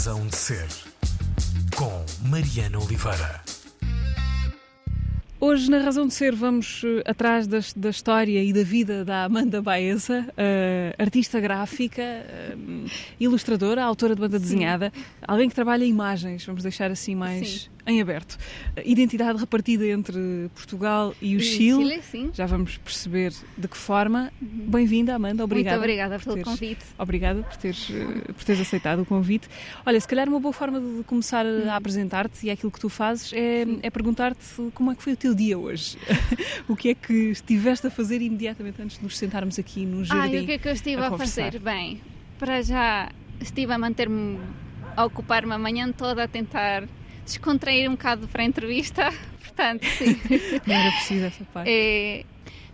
Razão de Ser, com Mariana Oliveira. Hoje, na Razão de Ser, vamos uh, atrás das, da história e da vida da Amanda Baeza, uh, artista gráfica, uh, ilustradora, autora de banda Sim. desenhada, alguém que trabalha imagens, vamos deixar assim mais. Sim em aberto. Identidade repartida entre Portugal e o e Chile. Chile sim. Já vamos perceber de que forma. Uhum. Bem-vinda, Amanda. Obrigada. Muito obrigada pelo teres, convite. Obrigada por teres, eh, por teres aceitado o convite. Olha, se calhar uma boa forma de começar a uhum. apresentar-te e aquilo que tu fazes é, é perguntar-te como é que foi o teu dia hoje. o que é que estiveste a fazer imediatamente antes de nos sentarmos aqui no jardim? Ah, o que é que eu estive a, a fazer? Bem, para já estive a manter-me a ocupar-me a manhã toda a tentar descontrair um bocado para a entrevista, portanto, sim. Não era preciso essa parte. É,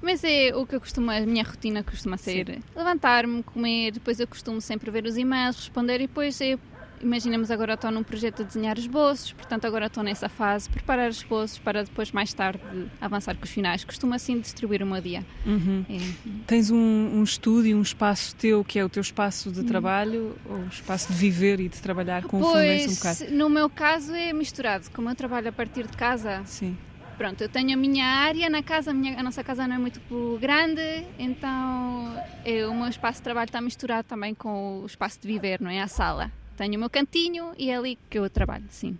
mas é o que eu costumo, a minha rotina costuma ser levantar-me, comer, depois eu costumo sempre ver os e-mails, responder e depois é imaginemos agora estou num projeto de desenhar esboços, portanto agora estou nessa fase, preparar os esboços para depois mais tarde avançar com os finais. Costumo assim distribuir o meu dia. Uhum. É. Tens um, um, estúdio, um espaço teu que é o teu espaço de uhum. trabalho ou um espaço de viver e de trabalhar com pois, um bocado? no meu caso é misturado, como eu trabalho a partir de casa. Sim. Pronto, eu tenho a minha área na casa, a, minha, a nossa casa não é muito grande, então é, o meu espaço de trabalho está misturado também com o espaço de viver, não é? A sala. Tenho o meu cantinho e é ali que eu trabalho, sim.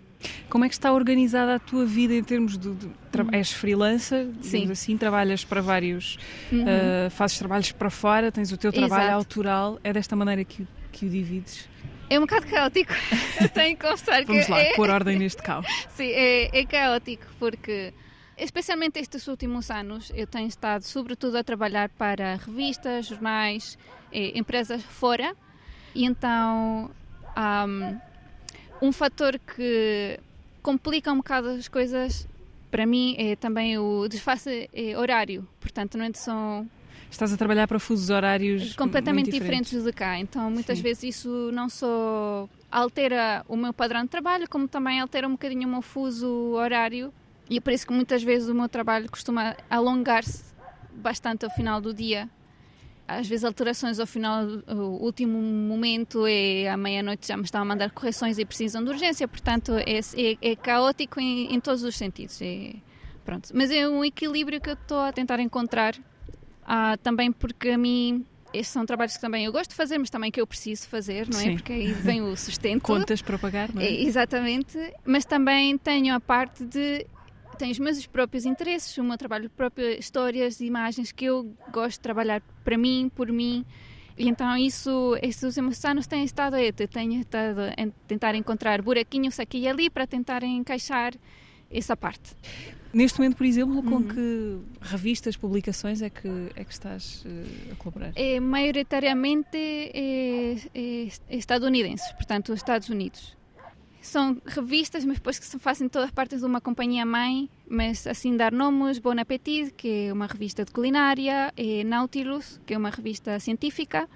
Como é que está organizada a tua vida em termos de. de uhum. És freelancer, sim. assim, trabalhas para vários. Uhum. Uh, fazes trabalhos para fora, tens o teu trabalho Exato. autoral. É desta maneira que, que o divides? É um bocado caótico, tenho que confessar Vamos que. lá, é... pôr ordem neste caos. sim, é, é caótico porque especialmente estes últimos anos, eu tenho estado sobretudo a trabalhar para revistas, jornais, eh, empresas fora, e então um, um fator que complica um bocado as coisas para mim é também o desfase é horário. Portanto, não é são Estás a trabalhar para fusos horários completamente diferentes. diferentes de cá. Então, muitas Sim. vezes isso não só altera o meu padrão de trabalho, como também altera um bocadinho o meu fuso horário. E é por isso que muitas vezes o meu trabalho costuma alongar-se bastante ao final do dia às vezes alterações ao final, o último momento é à meia-noite já me estão a mandar correções e precisam de urgência, portanto é, é, é caótico em, em, todos os sentidos. É, pronto. Mas é um equilíbrio que eu estou a tentar encontrar, ah, também porque a mim estes são trabalhos que também eu gosto de fazer, mas também que eu preciso fazer, não é? Sim. Porque aí vem o sustento. Contas para pagar, não é? é? Exatamente. Mas também tenho a parte de tem os meus próprios interesses, o meu trabalho próprio, histórias, imagens que eu gosto de trabalhar para mim, por mim. E então isso, estes últimos anos têm estado aí, tenho estado a tentar encontrar buraquinhos aqui e ali para tentar encaixar essa parte. Neste momento, por exemplo, com uhum. que revistas, publicações é que, é que estás uh, a colaborar? É, maioritariamente é, é, é estadunidenses, portanto, os Estados Unidos são revistas, mas depois que se fazem todas partes de uma companhia mãe, mas assim dar nomes, Bon Appetit, que é uma revista de culinária, e Nautilus, que é uma revista científica.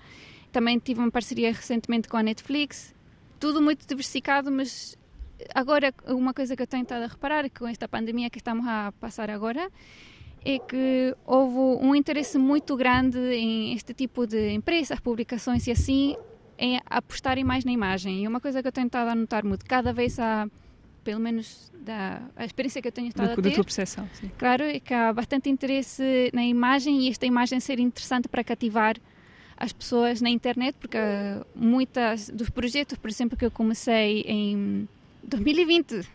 Também tive uma parceria recentemente com a Netflix. Tudo muito diversificado, mas agora uma coisa que eu tenho estado a reparar com esta pandemia que estamos a passar agora é que houve um interesse muito grande em este tipo de empresas, publicações e assim, é apostarem mais na imagem. E uma coisa que eu tenho estado a notar muito, cada vez há, pelo menos da a experiência que eu tenho estado da, a ter... Da tua percepção, sim. Claro, é que há bastante interesse na imagem e esta imagem ser interessante para cativar as pessoas na internet, porque muitas dos projetos, por exemplo, que eu comecei em 2020...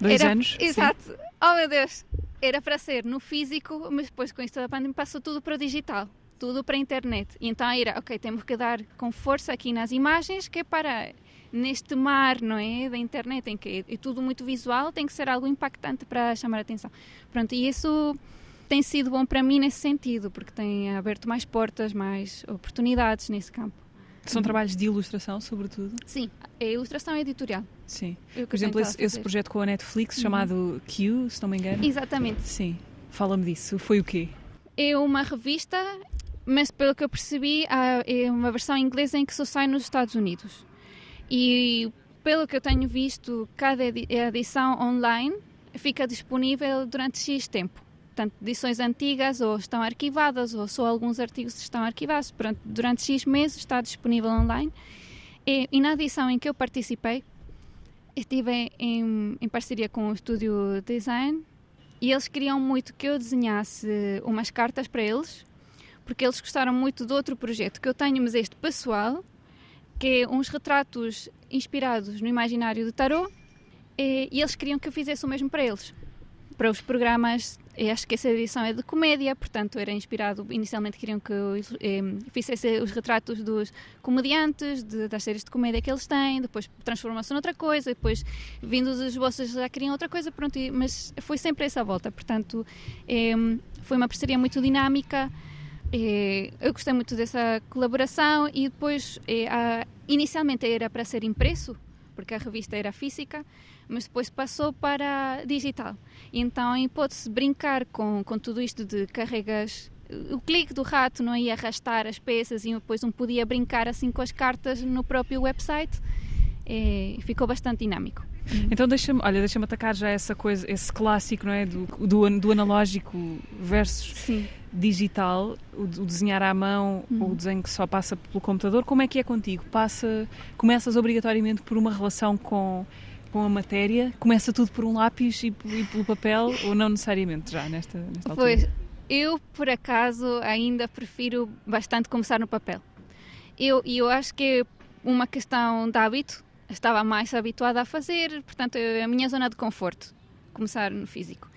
Dois era, anos? Exato. Sim. Oh, meu Deus! Era para ser no físico, mas depois com isto da pandemia passou tudo para o digital tudo para a internet. E então era, ok, temos que dar com força aqui nas imagens, que é para neste mar, não é, da internet, em que é tudo muito visual, tem que ser algo impactante para chamar a atenção. Pronto, e isso tem sido bom para mim nesse sentido, porque tem aberto mais portas, mais oportunidades nesse campo. São uhum. trabalhos de ilustração, sobretudo? Sim, é ilustração editorial. Sim. Por exemplo, esse, esse, projeto com a Netflix uhum. chamado Q, se não me engano. Exatamente. Sim. Fala-me disso. Foi o quê? É uma revista mas pelo que eu percebi, é uma versão inglesa em que só sai nos Estados Unidos. E pelo que eu tenho visto, cada edição online fica disponível durante X tempo. Portanto, edições antigas ou estão arquivadas, ou só alguns artigos estão arquivados. Durante, durante X meses está disponível online. E, e na edição em que eu participei, estive em, em parceria com o estúdio Design e eles queriam muito que eu desenhasse umas cartas para eles, porque eles gostaram muito de outro projeto que eu tenho, mas este pessoal, que é uns retratos inspirados no imaginário do tarot, e, e eles queriam que eu fizesse o mesmo para eles. Para os programas, acho que essa edição é de comédia, portanto era inspirado, inicialmente queriam que eu eh, fizesse os retratos dos comediantes, de, das séries de comédia que eles têm, depois transformou-se noutra coisa, depois vindo os esboços já queriam outra coisa, pronto, mas foi sempre essa volta, portanto eh, foi uma parceria muito dinâmica, eh, eu gostei muito dessa colaboração e depois, a, inicialmente era para ser impresso, porque a revista era física, mas depois passou para digital. Então, pode-se brincar com, com tudo isto de carregas. O clique do rato não ia arrastar as peças e depois um podia brincar assim com as cartas no próprio website. E ficou bastante dinâmico. Então deixa-me, olha, deixa-me atacar já essa coisa, esse clássico, não é, do, do, do analógico versus Sim. Digital, o, desenhar à mão uhum. ou o desenho que só passa pelo computador. Como é que é contigo? Passa, começas obrigatoriamente por uma relação com com a matéria? Começa tudo por um lápis e, e pelo papel ou não necessariamente já nesta, nesta altura? Pois, eu por acaso ainda prefiro bastante começar no papel. Eu, e eu acho que é uma questão de hábito, estava mais habituada a fazer, portanto é a minha zona de conforto, começar no físico.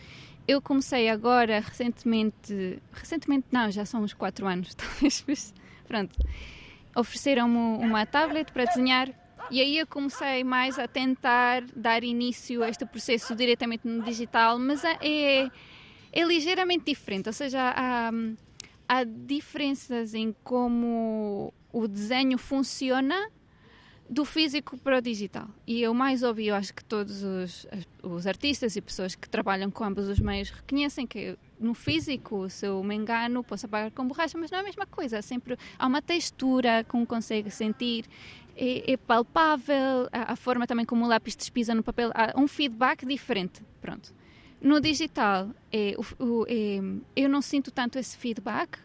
Eu comecei agora recentemente, recentemente não, já são uns 4 anos talvez, mas pronto. Ofereceram-me uma tablet para desenhar e aí eu comecei mais a tentar dar início a este processo diretamente no digital, mas é, é, ligeiramente diferente, ou seja, há, há diferenças em como o desenho funciona do físico para o digital. E o mais óbvio, acho que todos os, os artistas e pessoas que trabalham com ambos os meios reconhecem que no físico, se eu me engano, posso apagar com borracha, mas não é a mesma coisa. Sempre há uma textura como consegue sentir é, é palpável, a, a, forma também como o lápis despisa no papel, há um feedback diferente. Pronto. No digital, é, o, é, eu não sinto tanto esse feedback.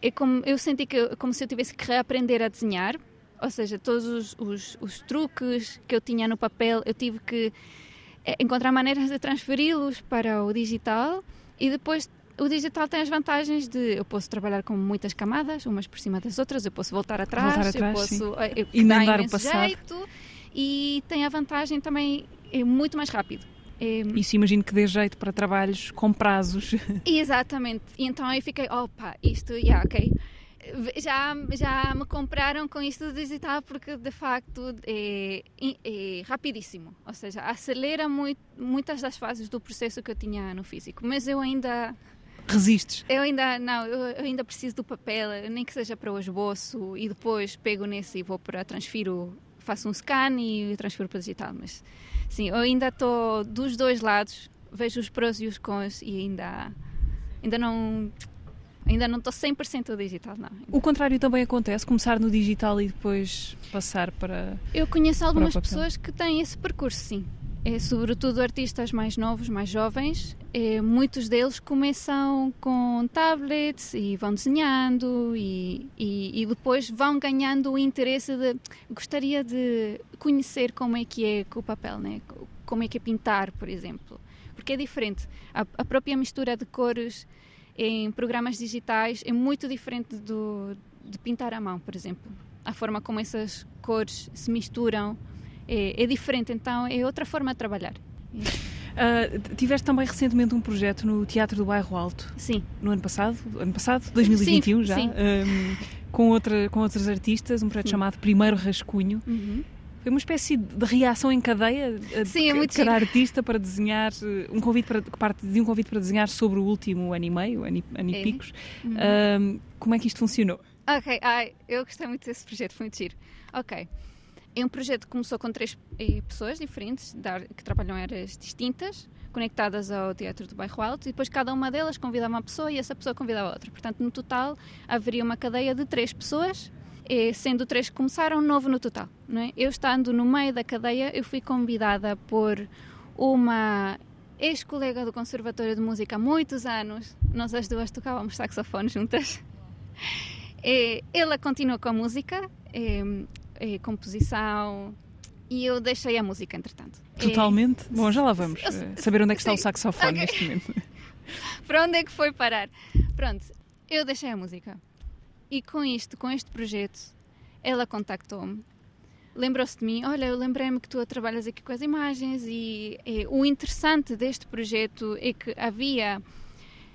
É como, eu senti que como se eu tivesse que reaprender a desenhar, ou seja, todos os, os, os truques que eu tinha no papel, eu tive que é, encontrar maneiras de transferi-los para o digital e depois o digital tem as vantagens de eu posso trabalhar com muitas camadas, umas por cima das outras, eu posso voltar atrás, voltar atrás eu posso eh, eu, emendar o passado. Jeito, e tem a vantagem também é muito mais rápido. É... Isso imagino que dê jeito para trabalhos com prazos. Exatamente. E então aí fiquei, opa, isto, yeah, ok já, já me compraram com isto digital porque de facto é, é, rapidíssimo, ou seja, acelera muito, muitas das fases do processo que eu tinha no físico, mas eu ainda resistes? Eu ainda não, eu ainda preciso do papel, nem que seja para o esboço e depois pego nesse e vou para transfiro, faço um scan e transfiro para o digital, mas sim, eu ainda estou dos dois lados, vejo os prós e os cons e ainda ainda não Ainda não estou 100% digital, não. O contrário também acontece, começar no digital e depois passar para. Eu conheço algumas pessoas que têm esse percurso, sim. É, sobretudo artistas mais novos, mais jovens, é, muitos deles começam com tablets e vão desenhando e, e, e, depois vão ganhando o interesse de gostaria de conhecer como é que é com o papel, né? como é que é pintar, por exemplo, porque é diferente. A, a própria mistura de cores em programas digitais é muito diferente do, de pintar à mão, por exemplo. A forma como essas cores se misturam é, é diferente, então é outra forma de trabalhar. Uh, tiveste também recentemente um projeto no Teatro do Bairro Alto. Sim. No ano passado, ano passado, 2021 sim, já, sim. Um, com, outra, com outros artistas, um projeto chamado Primeiro Rascunho. Uhum. Foi uma espécie de reação em cadeia Sim, é de, muito cada artista para desenhar eh, um convite para parte de um convite para desenhar sobre o último ano e meio, ano e, é. picos. Uhum. Um, como é que isto funcionou? Ok, ai, eu gostei muito desse projeto, foi muito giro. Ok. É um projeto que começou com três eh, pessoas diferentes, que trabalham em áreas distintas, conectadas ao Teatro do Bairro Alto, e depois cada uma delas convidava uma pessoa e essa pessoa convidava outra. Portanto, no total, haveria uma cadeia de três pessoas sendo três que começaram, novo no total. Não é? Eu estando no meio da cadeia, eu fui convidada por uma ex-colega do Conservatório de Música há muitos anos, nós as duas tocávamos saxofone juntas. É, ela continua com a música, é, eh, composição, e eu deixei a música, entretanto. Totalmente? Bom, já lá vamos. Eu- eh, saber onde é que está o sim. saxofone Ok. neste momento. para onde é que foi parar? Pronto, eu deixei a música. E com isto, com este projeto, ela contactou-me. Lembrou-se de mim, olha, eu lembrei-me que tu trabalhas aqui com as imagens e, eh, o interessante deste projeto é que havia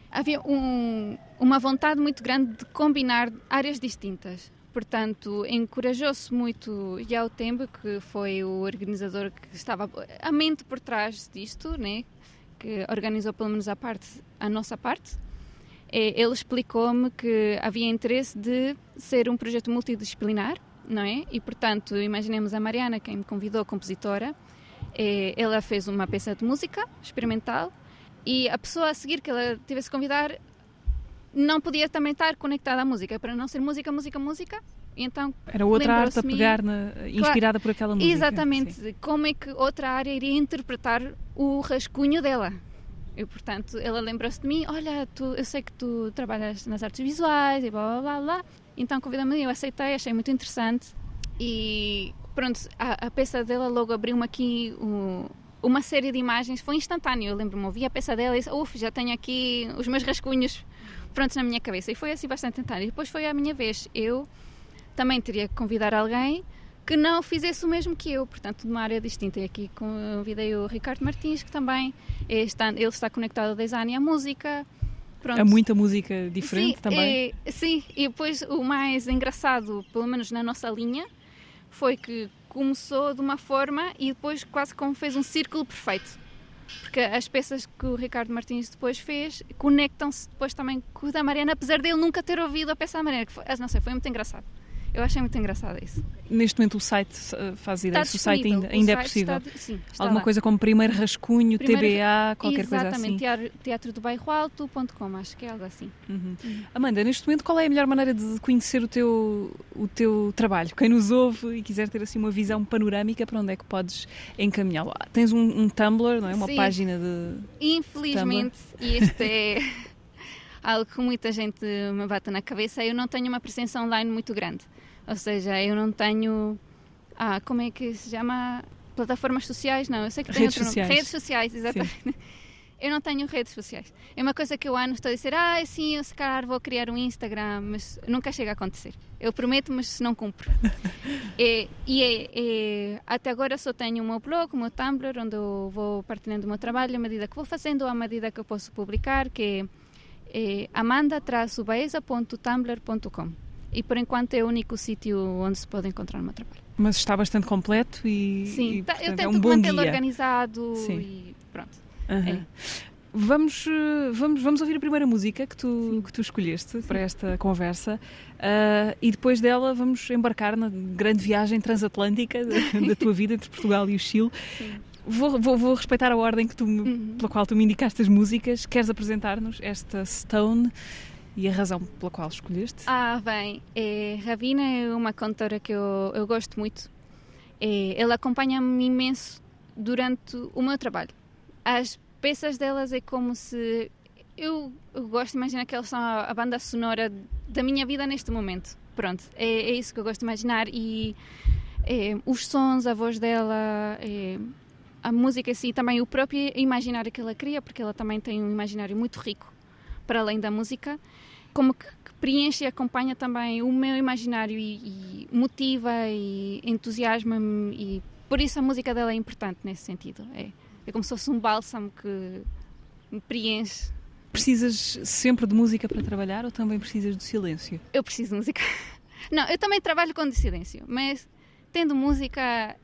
havia um- uma vontade muito grande de combinar áreas distintas. Portanto, encorajou-se muito Yao Tembe, que foi o organizador que estava a mente por trás disto, né? que organizou pelo menos a parte, a nossa parte. Eh, Ele explicou-me que havia interesse de ser um projeto multidisciplinar, não é? E portanto, imaginemos a Mariana, quem me convidou, a compositora, eh, ela fez uma peça de música experimental e a pessoa a seguir que ela tivesse convidar não podia também estar conectada à música, para não ser música, música, música. Então Era outra arte a pegar, na- inspirada por aquela música. Exatamente. Sim. Como é que outra área iria interpretar o rascunho dela? E, portanto, ela lembrou-se de mim: Olha, tu, eu sei que tu trabalhas nas artes visuais e blá blá blá. blá. Então convidou-me, eu aceitei, achei muito interessante. E pronto, a, a peça dela logo abriu-me aqui o- uma série de imagens, foi instantâneo. Eu lembro-me, ouvi a peça dela e disse: Uf, já tenho aqui os meus rascunhos prontos na minha cabeça. E foi assim bastante instantâneo. E depois foi a minha vez. Eu também teria que convidar alguém que não fizesse o mesmo que eu, portanto, de uma área distinta. E aqui convidei o Ricardo Martins, que também é- está, ele está conectado ao design e à música. Pronto. Há muita música diferente sim, também. é- sim, e depois o mais engraçado, pelo menos na nossa linha, foi que começou de uma forma e depois quase como fez um círculo perfeito. Porque as peças que o Ricardo Martins depois fez conectam-se depois também com o da Mariana, apesar dele nunca ter ouvido a peça da Mariana. Que foi, ah, não sei, foi muito engraçado. Eu achei muito engraçado isso. Neste momento o site eh, faz ideia se o site ainda, ainda é site possível. está- sim, está Alguma lá. coisa como primeiro rascunho, Primeiro- TBA, qualquer coisa Exatamente, assim. teatro, teatro do bairro alto.com, acho que é algo assim. Uhum. Amanda, neste momento qual é a melhor maneira de conhecer o teu, o teu trabalho? Quem nos ouve e quiser ter assim uma visão panorâmica, para onde é que podes encaminhá-lo? Ah, Tens um, um Tumblr, não é? Uma Sim. página de. Infelizmente, e isto é algo que muita gente me bate na cabeça, eu não tenho uma presença online muito grande. Ou seja, eu não tenho. Ah, como é que se chama? Plataformas sociais? Não, eu sei que tem Redes outro nome. sociais. Redes sociais, exatamente. Eu não tenho redes sociais. É uma coisa que eu ano estou a dizer, ah, sim, eu se calhar vou criar um Instagram, mas nunca chega a acontecer. Eu prometo, mas não cumpro. É, e é, é- até agora só tenho o meu blog, o meu Tumblr, onde eu vou partilhando o meu trabalho à medida que vou fazendo, à medida que eu posso publicar, que é, é amanda-baeza.tumblr.com. E por enquanto é o único sítio onde se pode encontrar o meu trabalho. Mas está bastante completo e. Sim, e, tá- eu portanto, tento é um mantê-lo organizado Sim. e pronto. Aham. É. Vamos, eh, vamos, vamos ouvir a primeira música que tu, que tu escolheste para esta conversa ah, e depois dela vamos embarcar na grande viagem transatlântica da, tua vida entre Portugal e o Chile. Sim. Vou, vou, vou respeitar a ordem que tu, Uhum. pela qual tu me indicaste as músicas. Queres apresentar-nos esta Stone e a razão pela qual escolheste? Ah, bem, é, Ravina é uma cantora que eu, eu gosto muito. É, ela acompanha-me imenso durante o meu trabalho. As peças delas é como se. Eu, eu gosto de imaginar que elas são a, a banda sonora da minha vida neste momento. Pronto, é, é isso que eu gosto de imaginar. E é, os sons, a voz dela, é, a música em si, também o próprio imaginário que ela cria, porque ela também tem um imaginário muito rico para além da música como que, que preenche e acompanha também o meu imaginário e, e motiva e entusiasma-me e por isso a música dela é importante nesse sentido. É, é como se fosse um bálsamo que me preenche. Precisas sempre de música para trabalhar ou também precisas do silêncio? Eu preciso de música. Não, eu também trabalho com silêncio, mas tendo música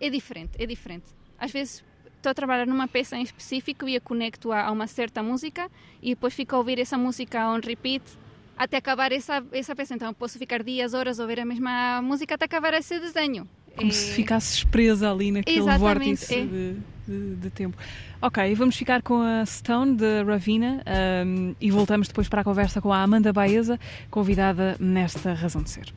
é diferente, é diferente. Às vezes estou a trabalhar numa peça em específico e a conecto a, a uma certa música e depois fico a ouvir essa música on repeat até acabar essa, essa peça. Então posso ficar dias, horas a ouvir a mesma música até acabar esse desenho. Como É- se ficasses presa ali naquele Exatamente, vórtice é. de, de- de tempo. Ok, vamos ficar com a Stone de Ravina um, e voltamos depois para a conversa com a Amanda Baeza, convidada nesta Razão de Ser.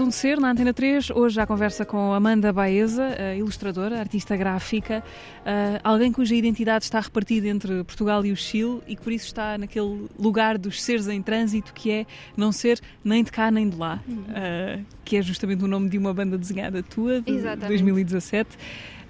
Razão de Ser, na Antena 3, hoje à conversa com Amanda Baeza, a ilustradora, artista gráfica, ah, alguém cuja identidade está repartida entre Portugal e o Chile e que por isso está naquele lugar dos seres em trânsito que é não ser nem de cá nem de lá, ah, que é justamente o nome de uma banda desenhada tua, de Exatamente. 2017.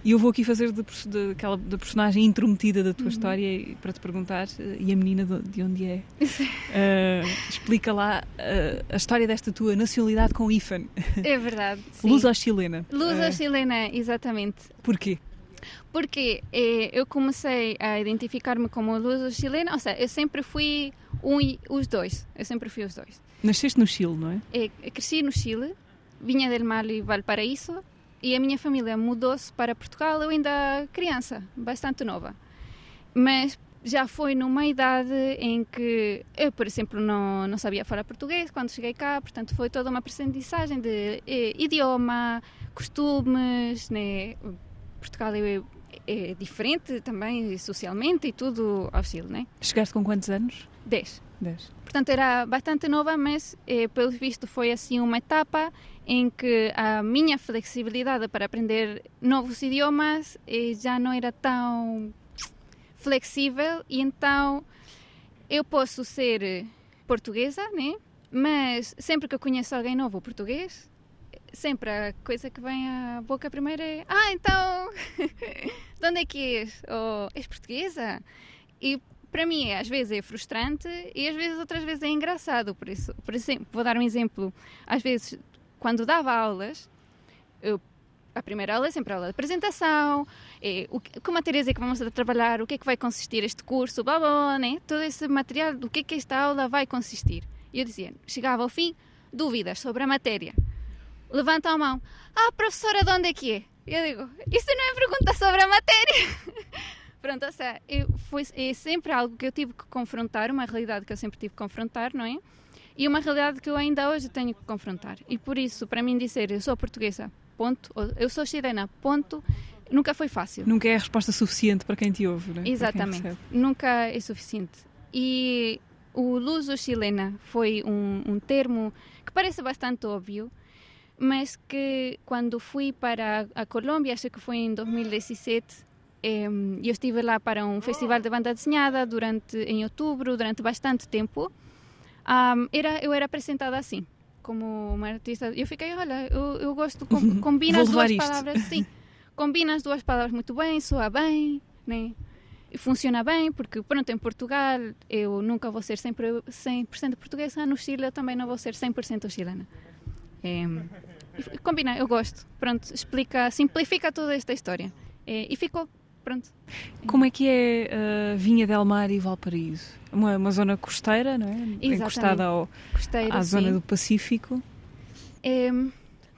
E eu vou aqui fazer de, perso- de, aquela, da personagem intrometida da tua história e- para te perguntar, eh, e a menina de, de onde é? Eh, explica lá eh, a história desta tua nacionalidade com IFAN. É verdade. Luso-chilena. Luso Eh, chilena, exatamente. porquê? Porque eh, eu comecei a identificar-me como luso chilena, ou seja, eu sempre fui um e os dois. Eu sempre fui os dois. Nasceste no Chile, não é? Eh, cresci no Chile, vinha del Mar e Valparaíso, e a minha família mudou-se para Portugal, eu ainda criança, bastante nova. Mas já foi numa idade em que eu, por exemplo, não, não sabia falar português quando cheguei cá, portanto foi toda uma aprendizagem de eh, idioma, costumes, né? Portugal é, é diferente também socialmente e tudo ao Chile, né? Chegaste com quantos anos? 10. Dez. Portanto, era bastante nova, mas, eh, pelo visto, foi assim uma etapa em que a minha flexibilidade para aprender novos idiomas eh, já não era tão flexível e então eu posso ser eh, portuguesa, né? Mas sempre que eu conheço alguém novo português, sempre a coisa que vem à boca primeiro é Ah, então, de onde é que és? Ou és portuguesa? E para mim, às vezes é frustrante e às vezes outras vezes é engraçado. Por isso, por exemplo, vou dar um exemplo. Às vezes, quando dava aulas, eu, a primeira aula é sempre a aula de apresentação, é, o, que- matérias é que vamos trabalhar, o que é que vai consistir este curso, blá, blá, blá, né? todo esse material, do que é que esta aula vai consistir. E eu dizia, chegava ao fim, dúvidas sobre a matéria. Levanta a mão. Ah, professora, de onde é que é? Eu digo, isso não é pergunta sobre a matéria. Pronto, ou seja, eu, foi, é sempre algo que eu tive que confrontar, uma realidade que eu sempre tive que confrontar, não é? E uma realidade que eu ainda hoje tenho que confrontar. E por isso, para mim dizer eu sou portuguesa, ponto, ou eu sou chilena, ponto, nunca foi fácil. Nunca é a resposta suficiente para quem te ouve, é? Quem Exatamente, nunca é suficiente. E o luso chilena foi um, um termo que parece bastante óbvio, mas que quando fui para a Colômbia, acho que foi em 2017, em, eu estive lá para um festival de banda desenhada durante em outubro, durante bastante tempo. Am, era, eu era apresentada assim, como uma artista. Eu fiquei, olha, eu, eu gosto, com, combina as duas isto. palavras, sim, combina as duas palavras muito bem, soa bem, né? Funciona bem, porque pronto, em Portugal eu nunca vou ser sempre 100% portuguesa, no Chile eu também não vou ser 100% chilena. É, combina, eu gosto. Pronto, explica, simplifica toda esta história. É, e ficou, pronto. Como é que é uh, Vinha del Mar e Valparaíso? Uma, uma zona costeira, não é? Exatamente. Encostada ao, Gostei à sim. zona do Pacífico. É,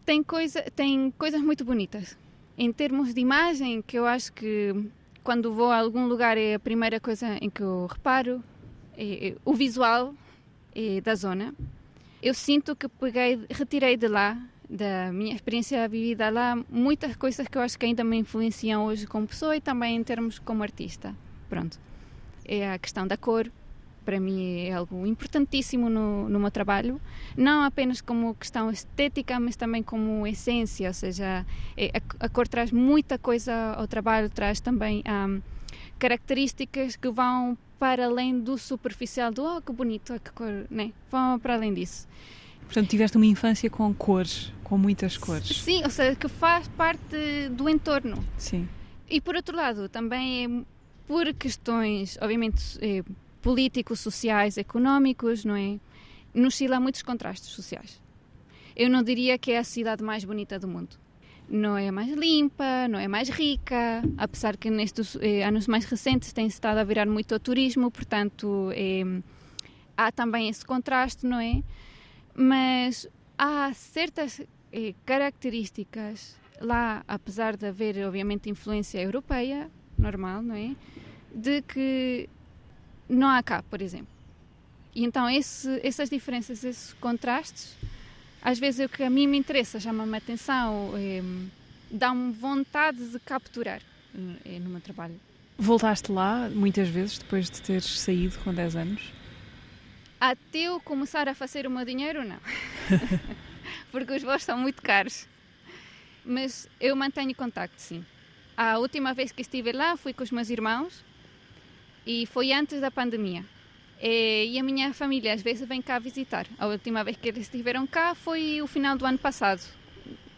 tem, coisa, tem coisas muito bonitas. Em termos de imagem, que eu acho que quando vou a algum lugar é a primeira coisa em que eu reparo, é, é o visual é, da zona. Eu sinto que peguei, retirei de lá, da minha experiência vivida lá, muitas coisas que eu acho que ainda me influenciam hoje como pessoa e também em termos como artista. Pronto. É a questão da cor, para mim é algo importantíssimo no, no meu trabalho, não apenas como questão estética, mas também como essência, ou seja, é, a, a cor traz muita coisa ao trabalho, traz também ahm, características que vão para além do superficial, do oh que bonito, que cor, né? vão para além disso. Portanto, tiveste uma infância com cores, com muitas cores. Sim, ou seja, que faz parte do entorno. Sim. E por outro lado, também é por questões, obviamente, eh, políticos, sociais, económicos, não é? No Chile há muitos contrastes sociais. Eu não diria que é a cidade mais bonita do mundo. Não é mais limpa, não é mais rica, apesar que nestes eh, anos mais recentes tem estado a virar muito ao turismo, portanto eh, há também esse contraste, não é? Mas há certas eh, características lá, apesar de haver, obviamente, influência europeia, normal, não é? De que não há cá, por exemplo. E então esse, essas diferenças, esses contrastes, às vezes é o que a mim me interessa, chama-me atenção, eh, dá-me vontade de capturar eh, no meu trabalho. Voltaste lá muitas vezes depois de teres saído com 10 anos? Até eu começar a fazer o meu dinheiro, não. Porque os voos são muito caros. Mas eu mantenho contacto, sim. A última vez que estive lá fui com os meus irmãos e foi antes da pandemia. E, a minha família às vezes vem cá visitar. A última vez que eles estiveram cá foi o final do ano passado.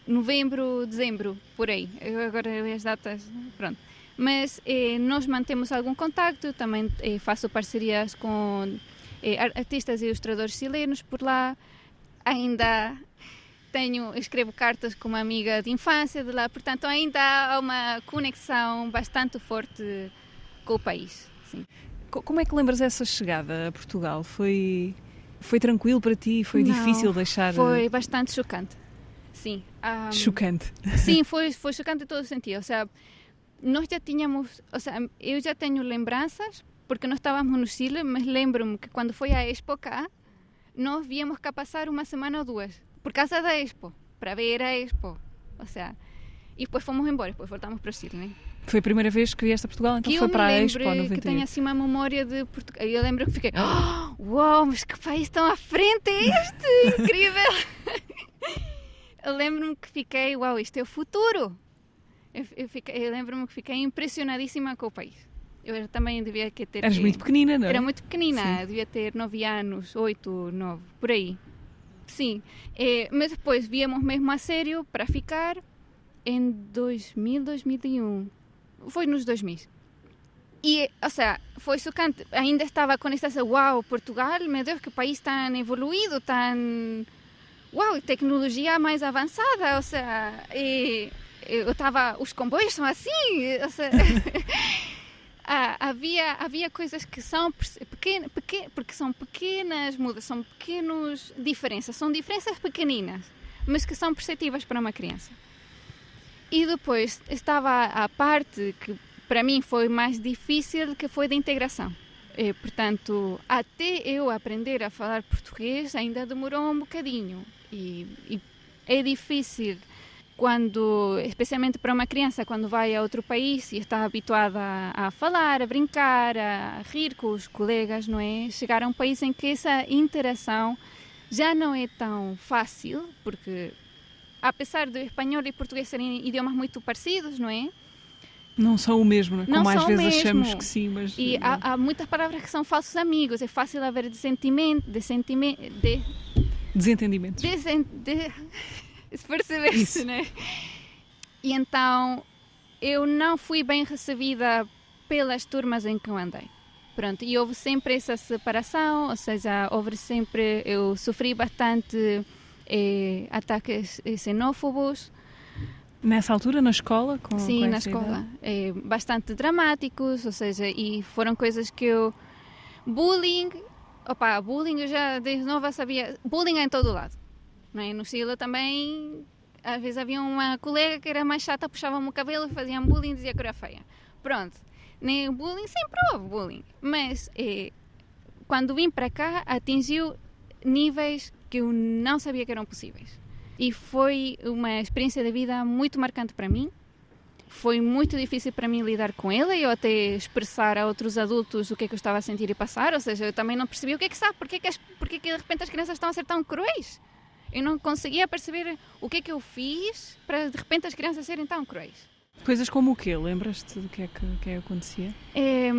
Novembro, dezembro, por aí. Eu agora as datas, pronto. Mas eh, nós mantemos algum contacto, também eh, faço parcerias com artistas e ilustradores chilenos por lá. Ainda tenho, escrevo cartas com uma amiga de infância de lá, portanto ainda há uma conexão bastante forte com o país. Sim. Co- Como é que lembras essa chegada a Portugal? Foi, foi tranquilo para ti? Foi Não, difícil deixar... Foi bastante chocante. Sim. ah, Chocante. Sim, foi, foi chocante em todo sentido. O sea, nós já tínhamos, o sea, eu já tenho lembranças, porque nós estávamos no Chile, mas lembro-me que quando foi a Expo cá, nós viemos cá passar uma semana ou duas, por causa da Expo, para ver a Expo. O sea, e depois fomos embora, depois voltamos para o Chile, né? Foi a primeira vez que vieste a Portugal, então que foi para a Expo que 98. tenho assim uma memória de Portugal. Eu lembro que fiquei, "Oh, uau, mas que país tão à frente é este? Incrível! eu lembro-me que fiquei, uau, isto é o futuro! Eu, eu, eu lembro-me que fiquei impressionadíssima com o país. Eu também devia ter. Eras muito pequenina, não é? Era muito pequenina, Sim. devia ter 9 anos, 8, 9, por aí. Sim, Eh, mas depois viemos mesmo a sério para ficar em 2000, 2001. Foi nos 2000. E, o sea, foi chocante. Ainda estava com esta uau, Portugal, meu Deus, que país tão evoluído, tão... Uau, tecnologia mais avançada, o sea, e eu estava... Os comboios são assim, o sea... Ah, havia havia coisas que são pequenas, porque são pequenas mudas, são pequenos diferenças, são diferenças pequeninas, mas que são perceptíveis para uma criança. E depois estava a parte que para mim foi mais difícil que foi de integração. Eh, portanto, até eu aprender a falar português ainda demorou um bocadinho. E, e é difícil quando, especialmente para uma criança, quando vai a outro país e está habituada a, a falar, a brincar, a rir com os colegas, não é? Chegar a um país em que essa interação já não é tão fácil, porque apesar do espanhol e português serem idiomas muito parecidos, não é? Não são o mesmo? Não como às são o vezes achamos mesmo. que sim, mas. E eh, há, há muitas palavras que são falsos amigos. É fácil haver sentimento, de sentimento, de, Desentendimentos. de, de perceber-se, Isso. né? E então eu não fui bem recebida pelas turmas em que eu andei. Pronto, e houve sempre essa separação, ou seja, houve sempre, eu sofri bastante eh, ataques eh, xenófobos, Nessa altura, na escola? Com, Sim, com na escola. É, bastante dramáticos, ou seja, e foram coisas que eu. Bullying, opa, bullying eu já desde nova sabia. Bullying é em todo lado. Não é? No Chile também, às vezes havia uma colega que era mais chata, puxava-me o cabelo, faziam bullying dizia que era feia. Pronto. Nem bullying, sempre houve bullying. Mas eh, quando vim para cá, atingiu níveis que eu não sabia que eram possíveis. E foi uma experiência de vida muito marcante para mim. Foi muito difícil para mim lidar com ele e eu até expressar a outros adultos o que é que eu estava a sentir e passar. Ou seja, eu também não percebi o que é que sabe, porque é que, as, porque é que de repente as crianças estão a ser tão cruéis. Eu não conseguia perceber o que é que eu fiz para de repente as crianças serem tão cruéis. Coisas como o quê? Lembras-te do que é que, que acontecia? É,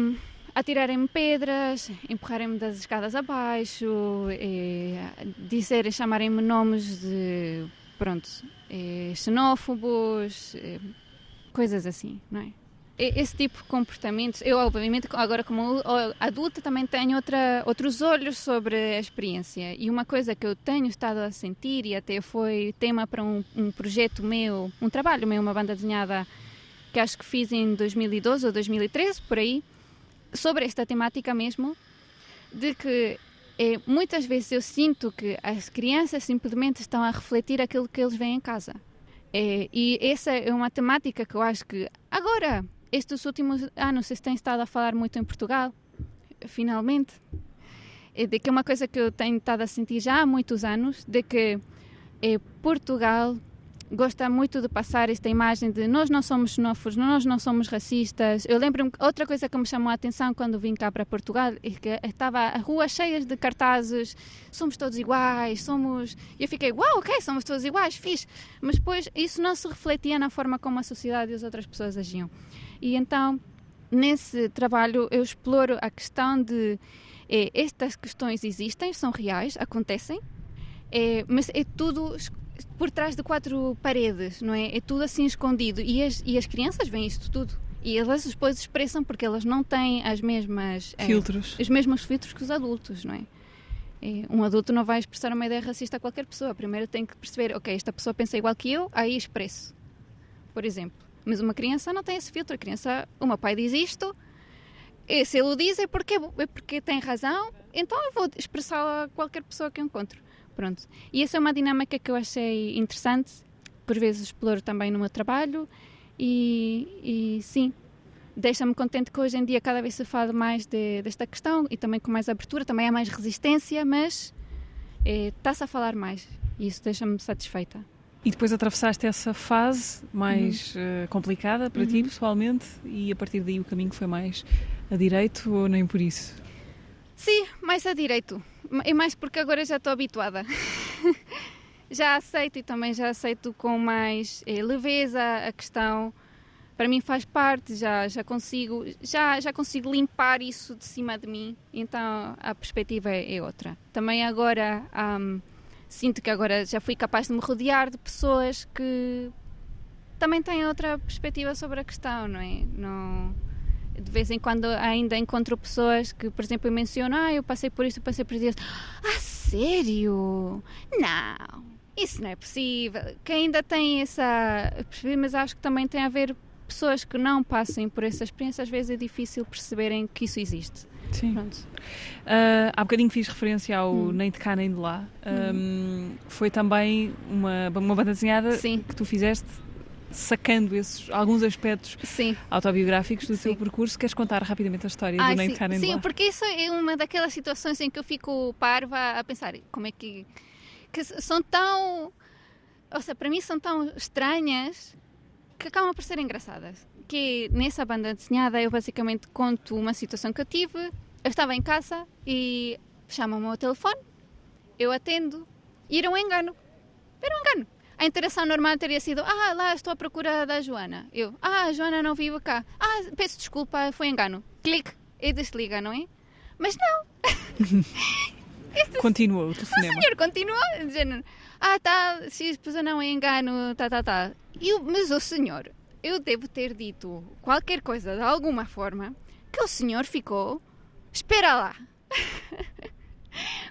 atirarem-me pedras, empurrarem-me das escadas abaixo, é, dizer, chamarem-me nomes de, pronto, é, xenófobos, é, coisas assim, não é? Esse tipo de comportamentos, eu obviamente agora como adulta também tenho outra, outros olhos sobre a experiência e uma coisa que eu tenho estado a sentir e até foi tema para um, um projeto meu, um trabalho meu, uma banda desenhada que acho que fiz em 2012 ou 2013, por aí, sobre esta temática mesmo, de que eh, muitas vezes eu sinto que as crianças simplesmente estão a refletir aquilo que eles veem em casa. Eh, e essa é uma temática que eu acho que agora, estes últimos anos, se tem estado a falar muito em Portugal, finalmente, de que é uma coisa que eu tenho estado a sentir já há muitos anos, de que eh, Portugal gosta muito de passar esta imagem de nós não somos xenófobos, nós não somos racistas. Eu lembro-me outra coisa que me chamou a atenção quando vim cá para Portugal é que estava a rua cheia de cartazes, somos todos iguais, somos... E eu fiquei, uau, ok, somos todos iguais, fixe. Mas depois isso não se refletia na forma como a sociedade e as outras pessoas agiam. E então, nesse trabalho, eu exploro a questão de eh, estas questões existem, são reais, acontecem, eh, mas é tudo por trás de quatro paredes, não é? É tudo assim escondido. E as, e as crianças veem isto tudo. E elas depois expressam porque elas não têm as mesmas... eh, Filtros. os mesmos filtros que os adultos, não é? É, Um adulto não vai expressar uma ideia racista a qualquer pessoa. Primeiro tem que perceber, ok, esta pessoa pensa igual que eu, aí expresso. Por exemplo. Mas uma criança não tem esse filtro. A criança, o meu pai diz isto, e se ele o diz é porque, é porque tem razão, então eu vou expressar a qualquer pessoa que encontro. Pronto. E essa é uma dinâmica que eu achei interessante, por vezes exploro também no meu trabalho, e, e sim, deixa-me contente que hoje em dia cada vez se fala mais de- desta questão e também com mais abertura, também há mais resistência, mas eh, está-se a falar mais e isso deixa-me satisfeita. E depois atravessaste essa fase mais Uhum. eh, complicada para ti, pessoalmente, e a partir daí o caminho foi mais a direito ou nem por isso? Sim, mais a direito. É mais porque agora já estou habituada. já aceito e também já aceito com mais eh, leveza a questão. Para mim faz parte, já, já, consigo, já, já consigo limpar isso de cima de mim, então a perspectiva é, é outra. Também agora ahm, sinto que agora já fui capaz de me rodear de pessoas que também têm outra perspectiva sobre a questão, não é? Não, de vez em quando ainda encontro pessoas que, por exemplo, mencionam, ah, eu passei por isto, eu passei por isso. Ah, sério? Não, isso não é possível. Que ainda tem essa. Mas acho que também tem a ver pessoas que não passem por essa experiência, às vezes é difícil perceberem que isso existe. Sim. Pronto. Ah, há bocadinho fiz referência ao Hum. Nem de cá nem de lá. Ahm, foi também uma, uma banda desenhada Sim. que tu fizeste sacando esses, alguns aspectos Sim. autobiográficos do Sim. teu percurso. Queres contar rapidamente a história Ai, do Nem sim, de sim, Lá? porque isso é uma daquelas situações em que eu fico parva a pensar como é que, que são tão, ou seja, para mim são tão estranhas que acabam por ser engraçadas. Que nessa banda desenhada eu basicamente conto uma situação que eu tive. Eu estava em casa e chamam-me ao telefone, eu atendo e era um engano. Era um engano. A interação normal teria sido: Ah, lá estou à procura da Joana. Eu: Ah, a Joana não vive cá. Ah, peço desculpa, foi engano. Clique e desliga, não é? Mas não. Continua o O telefonema. senhor continua dizendo: Ah, tá, se pois não é engano, tá, tá, tá. E o- mas o senhor, eu devo ter dito qualquer coisa de alguma forma que o senhor ficou: Espera lá.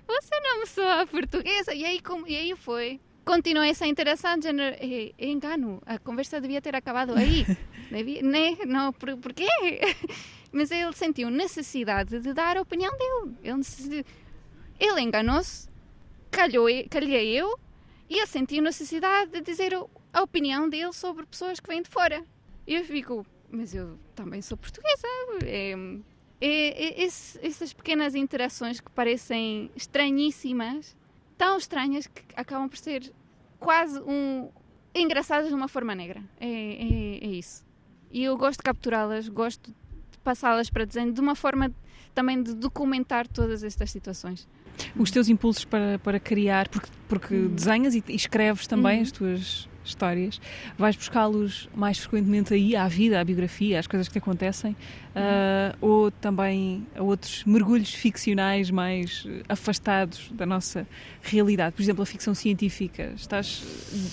Você não me soa portuguesa. E aí, como, e aí foi. Continuou essa interação, género, engano, a conversa devia ter acabado aí. Devia, né? Não, por, porquê? Mas ele sentiu necessidade de dar a opinião dele. Ele, ele enganou-se, calhou, calhei eu, e ele sentiu necessidade de dizer a opinião dele sobre pessoas que vêm de fora. Eu fico, mas eu também sou portuguesa. É, é- é- esse- essas pequenas interações que parecem estranhíssimas, tão estranhas que acabam por ser quase um engraçadas de uma forma negra. É, é, é isso. E eu gosto de capturá-las, gosto de passá-las para desenho de uma forma também de documentar todas estas situações. Os teus impulsos para, para criar, porque, porque Uhum. desenhas e, e escreves também Uhum. as tuas histórias, vais buscá-los mais frequentemente aí, à vida, à biografia, às coisas que te acontecem, ah, ou também a outros mergulhos ficcionais mais eh, afastados da nossa realidade? Por exemplo, a ficção científica. Estás.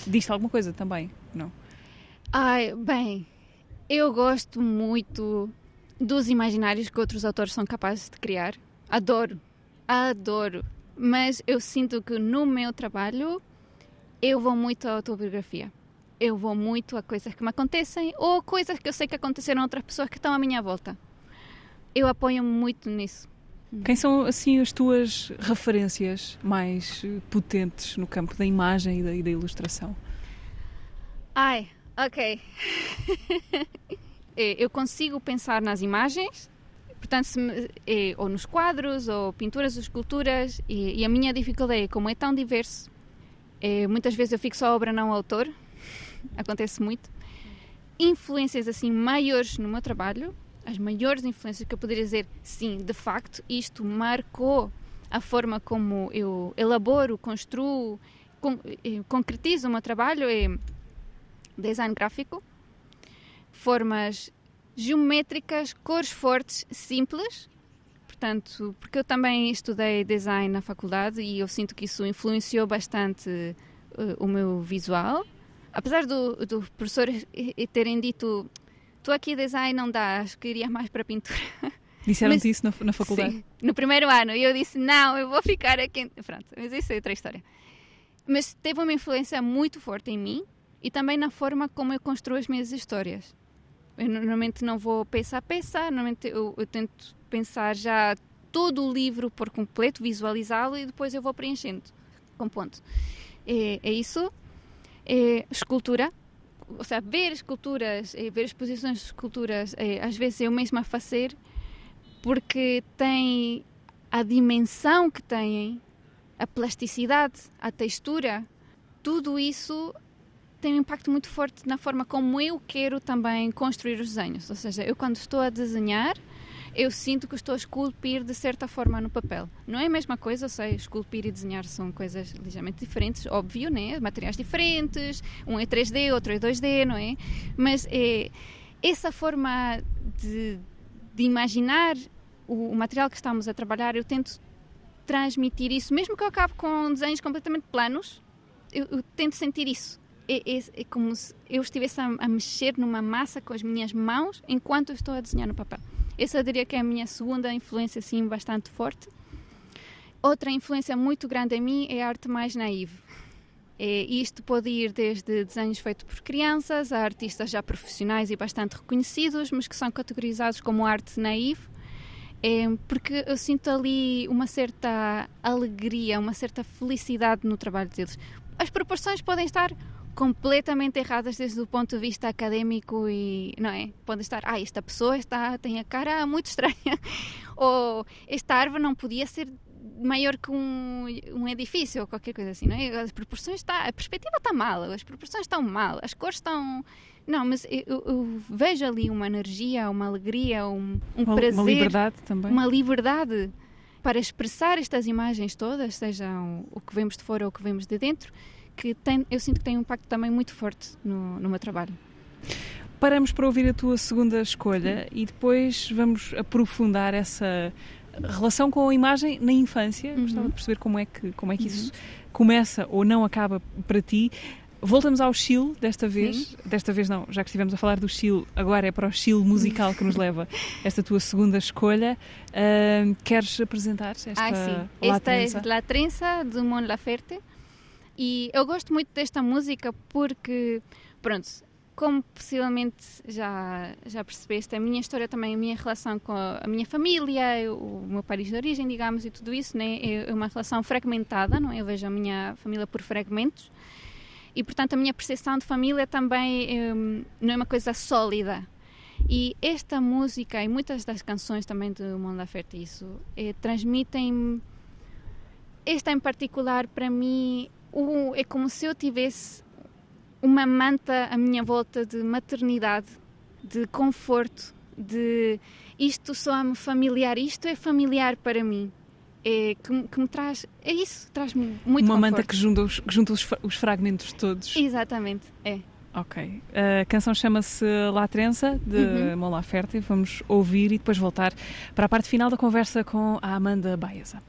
Diz-te alguma coisa também? Não? Ai, bem, eu gosto muito dos imaginários que outros autores são capazes de criar. Adoro, adoro. Mas eu sinto que no meu trabalho eu vou muito à autobiografia. Eu vou muito a coisas que me acontecem ou coisas que eu sei que aconteceram a outras pessoas que estão à minha volta. Eu apoio-me muito nisso. Quem são, assim, as tuas referências mais eh, potentes no campo da imagem e da, e da ilustração? Ai, ok. Eh, eu consigo pensar nas imagens, portanto, me- eh, ou nos quadros, ou pinturas, ou esculturas, e, e a minha dificuldade é, como é tão diverso, eh, muitas vezes eu fico só obra, não autor, acontece muito. Influências assim maiores no meu trabalho, as maiores influências que eu poderia dizer, sim, de facto, isto marcou a forma como eu elaboro, construo, con eh, concretizo o meu trabalho é design gráfico, formas geométricas, cores fortes, simples. Portanto, porque eu também estudei design na faculdade e eu sinto que isso influenciou bastante eh, o meu visual. Apesar do, do professor terem dito tu aqui design não dá, acho que iria mais para pintura. Disseram-te isso na, na faculdade? Sim, no primeiro ano. E eu disse, não, eu vou ficar aqui. Pronto, mas isso é outra história. Mas teve uma influência muito forte em mim e também na forma como eu construo as minhas histórias. Eu normalmente não vou peça a peça, normalmente eu, eu tento pensar já todo o livro por completo, visualizá-lo e depois eu vou preenchendo com ponto. É, é isso. É escultura, ou seja, ver esculturas, é, ver exposições de esculturas, é, às vezes eu mesma a fazer porque tem a dimensão que têm, a plasticidade, a textura, tudo isso tem um impacto muito forte na forma como eu quero também construir os desenhos. Ou seja, eu quando estou a desenhar, eu sinto que estou a esculpir de certa forma no papel. Não é a mesma coisa, eu sei, esculpir e desenhar são coisas ligeiramente diferentes, óbvio, né? Materiais diferentes, um é 3D, outro é 2D, não é? Mas é essa forma de, de imaginar o, o material que estamos a trabalhar, eu tento transmitir isso, mesmo que eu acabe com desenhos completamente planos, eu, eu tento sentir isso. É, é- é como se eu estivesse a, a mexer numa massa com as minhas mãos enquanto estou a desenhar no papel. Essa eu diria que é a minha segunda influência assim bastante forte. Outra influência muito grande em mim é a arte mais naive. É, isto pode ir desde desenhos feitos por crianças a artistas já profissionais e bastante reconhecidos, mas que são categorizados como arte naive, é, porque eu sinto ali uma certa alegria, uma certa felicidade no trabalho deles. As proporções podem estar completamente erradas desde o ponto de vista académico e não é? Pode estar ah esta pessoa está tem a cara muito estranha. Ou esta árvore não podia ser maior que um, um edifício ou qualquer coisa assim não é? As proporções está a perspectiva está mal as proporções estão mal as cores estão não mas eu, eu- vejo ali uma energia uma alegria um, um Uma, prazer uma liberdade também. uma liberdade para expressar estas imagens todas, sejam o que vemos de fora ou o que vemos de dentro, que tem, eu sinto que tem um impacto também muito forte no, no meu trabalho. Paramos para ouvir a tua segunda escolha e depois vamos aprofundar essa relação com a imagem na infância. Uhum. Gostava de perceber como é que, como é que isso começa ou não acaba para ti. Voltamos ao Chile desta vez. Desta vez não, já que estivemos a falar do Chile, agora é para o Chile musical que nos leva esta tua segunda escolha. Ahm, queres apresentar esta ah, sim. La Esta é? La Trenza de Mon Laferte. E eu gosto muito desta música porque, pronto, como possivelmente já, já percebeste, a minha história também, a minha relação com a, minha família, o meu país de origem, digamos, e tudo isso, né, é uma relação fragmentada, não é? Eu vejo a minha família por fragmentos. E, portanto, a minha percepção de família também eh, não é uma coisa sólida. E esta música e muitas das canções também de Mon Laferte, isso, eh, transmitem esta em particular para mim o- é como se eu tivesse uma manta à minha volta de maternidade, de conforto, de isto soa-me familiar, isto é familiar para mim. É, que, me- que me traz, é isso, traz-me muito Uma conforto. manta que junta os, que junta os, os fragmentos todos. Exatamente, é. Ok. A canção chama-se La Trenza, de Uhum. Mon Laferte. Vamos ouvir e depois voltar para a parte final da conversa com a Amanda Baeza.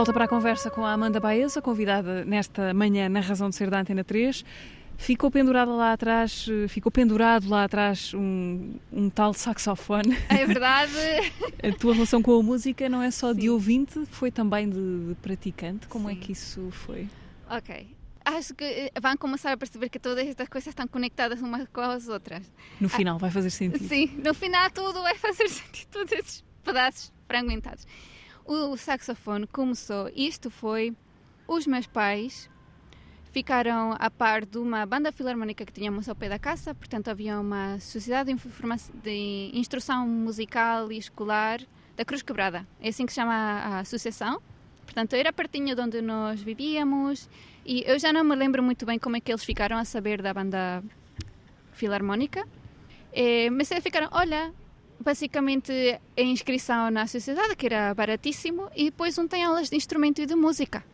Volta para a conversa com a Amanda Baeza, convidada nesta manhã na Razão de Ser da Antena 3. Ficou pendurada lá atrás, ficou pendurado lá atrás um, um tal saxofone. É verdade. A tua relação com a música não é só de Sim. ouvinte, foi também de, de praticante. Como é Sim. que isso foi? ok. Acho que eh, vão começar a perceber que todas estas coisas estão conectadas umas com as outras. No final vai fazer sentido. Sim, no final tudo vai fazer sentido, todos esses pedaços fragmentados. O saxofone começou, isto foi, os meus pais ficaram a par de uma banda filarmónica que tínhamos ao pé da casa, portanto havia uma sociedade de, instrução musical e escolar da Cruz Quebrada, é assim que se chama a, associação. Portanto, era pertinho de onde nós vivíamos e eu já não me lembro muito bem como é que eles ficaram a saber da banda filarmónica, eh, mas eles ficaram, olha, basicamente a inscrição na sociedade, que era baratíssimo, e depois um tem aulas de instrumento e de música.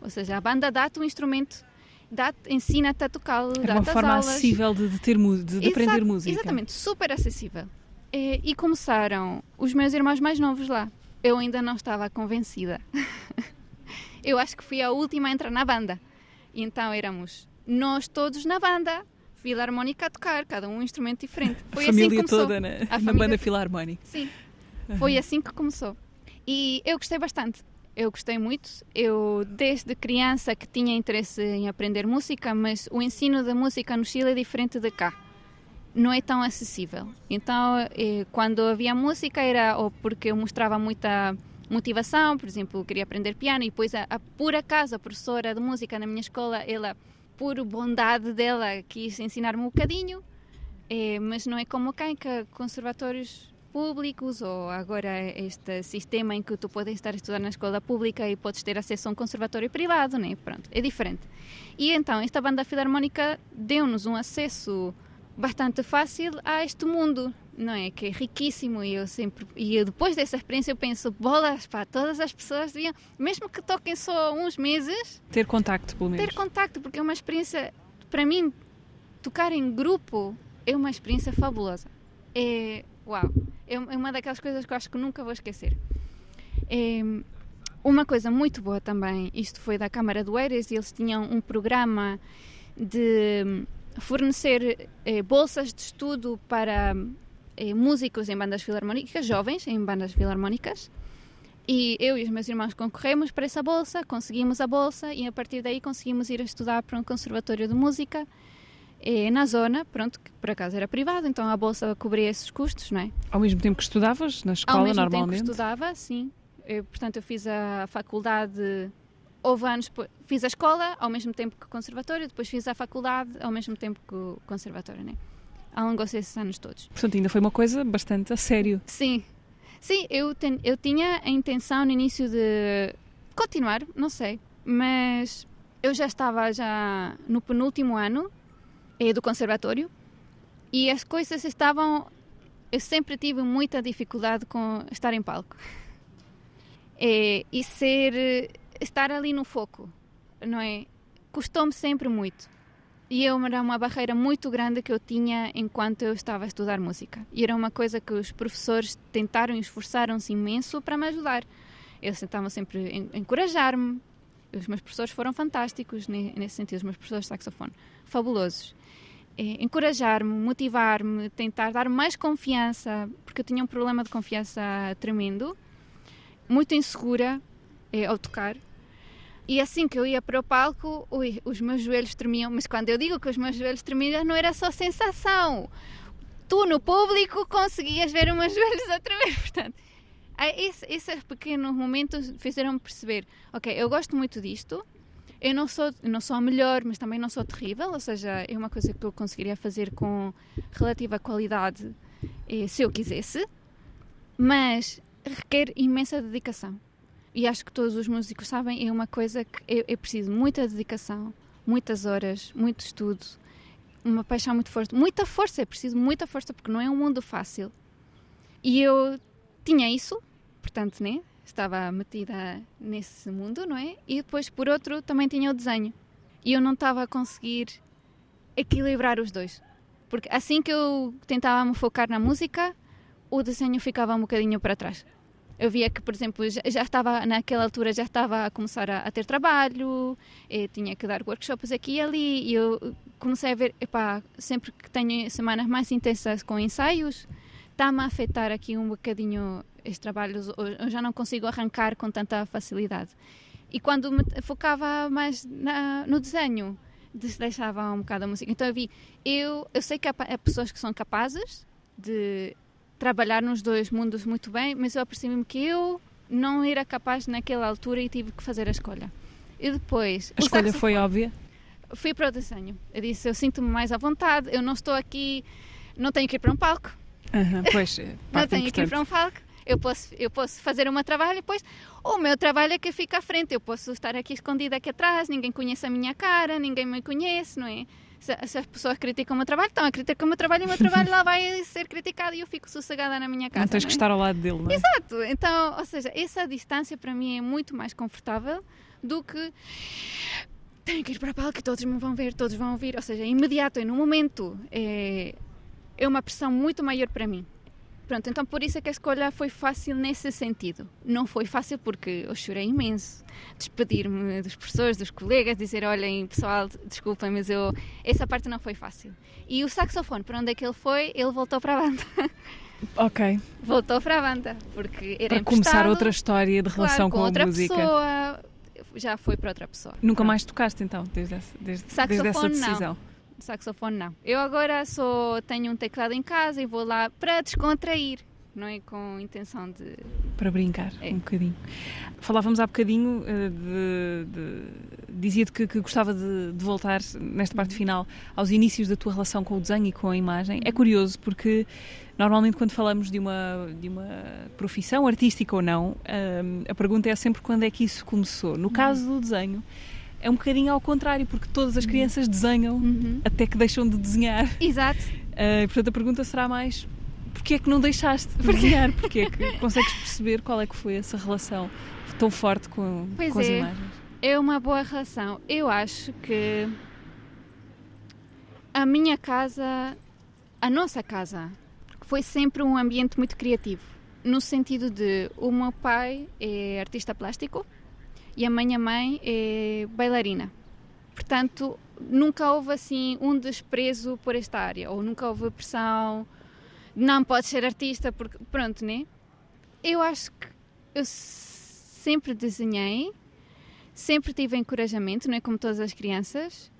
Ou seja, a banda dá-te um instrumento, dá ensina-te a tocá-lo, Era uma forma aulas. acessível de, de ter de, de aprender música. Exatamente, super acessível. Eh, E começaram os meus irmãos mais novos lá. Eu ainda não estava convencida. Eu acho que fui a última a entrar na banda. E então éramos nós todos na banda, filarmónica a tocar, cada um um instrumento diferente. A Foi assim que família toda na, A na família banda toda. filarmónica. Sim, foi assim que começou. E eu gostei bastante. Eu gostei muito. Eu, desde criança, que tinha interesse em aprender música, mas o ensino da música no Chile é diferente de cá. Não é tão acessível. Então, eh, quando havia música, era ou porque eu mostrava muita motivação, por exemplo, eu queria aprender piano, e depois, a, a, por acaso, a professora de música na minha escola, ela, por bondade dela, quis ensinar-me um bocadinho, eh, mas não é como cá, em que conservatórios públicos ou agora este sistema em que tu podes estar a estudar na escola pública e podes ter acesso a um conservatório privado, né? Pronto, é diferente. E então esta banda filarmónica deu-nos um acesso bastante fácil a este mundo, não é? Que é riquíssimo e eu sempre e eu, depois dessa experiência eu penso, bolas, pá, todas as pessoas deviam, mesmo que toquem só uns meses, Ter contacto, pelo menos. ter contacto, porque é uma experiência, para mim, tocar em grupo é uma experiência fabulosa. É, uau, é é uma daquelas coisas que eu acho que nunca vou esquecer. É, uma coisa muito boa também, isto foi da Câmara do Eiras, e eles tinham um programa de fornecer eh, bolsas de estudo para eh, músicos em bandas filarmónicas, jovens em bandas filarmónicas. E eu e os meus irmãos concorremos para essa bolsa, conseguimos a bolsa e a partir daí conseguimos ir a estudar para um conservatório de música eh, na zona, pronto, que por acaso era privado, então a bolsa cobria esses custos, não é? Ao mesmo tempo que estudavas na Ao escola, mesmo tempo que normalmente. estudava, sim. Eu, portanto, eu fiz a faculdade, houve anos, fiz a escola ao mesmo tempo que o conservatório, depois fiz a faculdade ao mesmo tempo que o conservatório, né? Ao longo desses anos todos. Portanto, ainda foi uma coisa bastante a sério. Sim, sim, eu, ten- eu tinha a intenção no início de continuar, não sei, mas eu já estava já no penúltimo ano eh, do conservatório e as coisas estavam. Eu sempre tive muita dificuldade com estar em palco Eh, e ser estar ali no foco, não é? Custou-me sempre muito. E eu era uma barreira muito grande que eu tinha enquanto eu estava a estudar música. E era uma coisa que os professores tentaram e esforçaram-se imenso para me ajudar. Eles tentavam sempre en- encorajar-me. Os meus professores foram fantásticos ne- nesse sentido, os meus professores de saxofone. Fabulosos. Eh, Encorajar-me, motivar-me, tentar dar mais confiança, porque eu tinha um problema de confiança tremendo. Muito insegura eh, ao tocar. E assim que eu ia para o palco, ui, os meus joelhos tremiam. Mas quando eu digo que os meus joelhos tremiam, não era só sensação. Tu, no público, conseguias ver os meus joelhos a tremer. Portanto, esse- esses pequenos momentos fizeram-me perceber: ok, eu gosto muito disto. Eu não sou, não sou a melhor, mas também não sou terrível. Ou seja, é uma coisa que eu conseguiria fazer com relativa qualidade eh, se eu quisesse. Mas requer imensa dedicação. E acho que todos os músicos sabem, é uma coisa que é, preciso muita dedicação, muitas horas, muito estudo, uma paixão muito forte. Muita força, é preciso muita força, porque não é um mundo fácil. E eu tinha isso, portanto, né? Estava metida nesse mundo, não é? E depois, por outro, também tinha o desenho. e eu não estava a conseguir equilibrar os dois. Porque assim que eu tentava me focar na música, o desenho ficava um bocadinho para trás. Eu via que, por exemplo, já, já estava, naquela altura, já estava a começar a, a ter trabalho, eh, tinha que dar workshops aqui e ali, e eu comecei a ver, epá, sempre que tenho semanas mais intensas com ensaios, está-me a afetar aqui um bocadinho estes trabalhos, eu já não consigo arrancar com tanta facilidade. E quando me focava mais na- no desenho, des- deixava um bocado a música. Então eu vi, eu, eu sei que há pessoas que são capazes de trabalhar nos dois mundos muito bem, mas eu apercebi-me que eu não era capaz naquela altura e tive que fazer a escolha. E depois. A escolha foi óbvia. fui para o desenho. Eu disse, eu sinto-me mais à vontade, eu não estou aqui, não tenho que ir para um palco, Aham, pois, é não tenho que ir para um palco. Eu posso, eu posso fazer o meu trabalho e depois o meu trabalho é que fica à frente. Eu posso estar aqui escondida aqui atrás, ninguém conhece a minha cara, ninguém me conhece, não é? Se, se as pessoas criticam o meu trabalho, estão a criticar o meu trabalho e o meu trabalho lá vai ser criticado e eu fico sossegada na minha casa. Não tens não que é? estar ao lado dele, não é? Exato. Então, ou seja, essa distância para mim é muito mais confortável do que tenho que ir para a palco, todos me vão ver, todos vão ouvir. Ou seja, é imediato, é no momento. É, é uma pressão muito maior para mim. Pronto, então por isso é que a escolha foi fácil nesse sentido. Não foi fácil porque eu chorei imenso. Despedir-me dos professores, dos colegas, dizer: olhem, pessoal, desculpem, mas eu. Essa parte não foi fácil. E o saxofone, para onde é que ele foi? Ele voltou para a banda. Ok. voltou para a banda, porque era Para começar outra história de relação claro, com, com, outra música. pessoa. Já foi para outra pessoa. Nunca Pronto. mais tocaste então, desde essa, desde, desde essa Saxofone, não. Saxofone não. Eu agora só tenho um teclado em casa e vou lá para descontrair, não é com intenção de. Para brincar É. um bocadinho. Falávamos há bocadinho eh, de. de Dizia-te que, que gostava de, de voltar nesta Uhum. parte final aos inícios da tua relação com o desenho e com a imagem. É curioso porque normalmente quando falamos de uma, de uma profissão artística ou não, hum, a pergunta é sempre quando é que isso começou. No caso do desenho, é um bocadinho ao contrário, porque todas as crianças desenham Uhum. até que deixam de desenhar. Exato. Uh, portanto, a pergunta será mais: porquê é que não deixaste de desenhar? Porquê é que consegues perceber qual é que foi essa relação tão forte com, Pois com as é. imagens? É uma boa relação. Eu acho que a minha casa, a nossa casa, foi sempre um ambiente muito criativo. No sentido de o meu pai é artista plástico e a minha mãe é bailarina. Portanto, nunca houve assim um desprezo por esta área, ou nunca houve pressão, não pode ser artista, porque pronto, né? Eu acho que eu sempre desenhei, sempre tive encorajamento, não é como todas as crianças,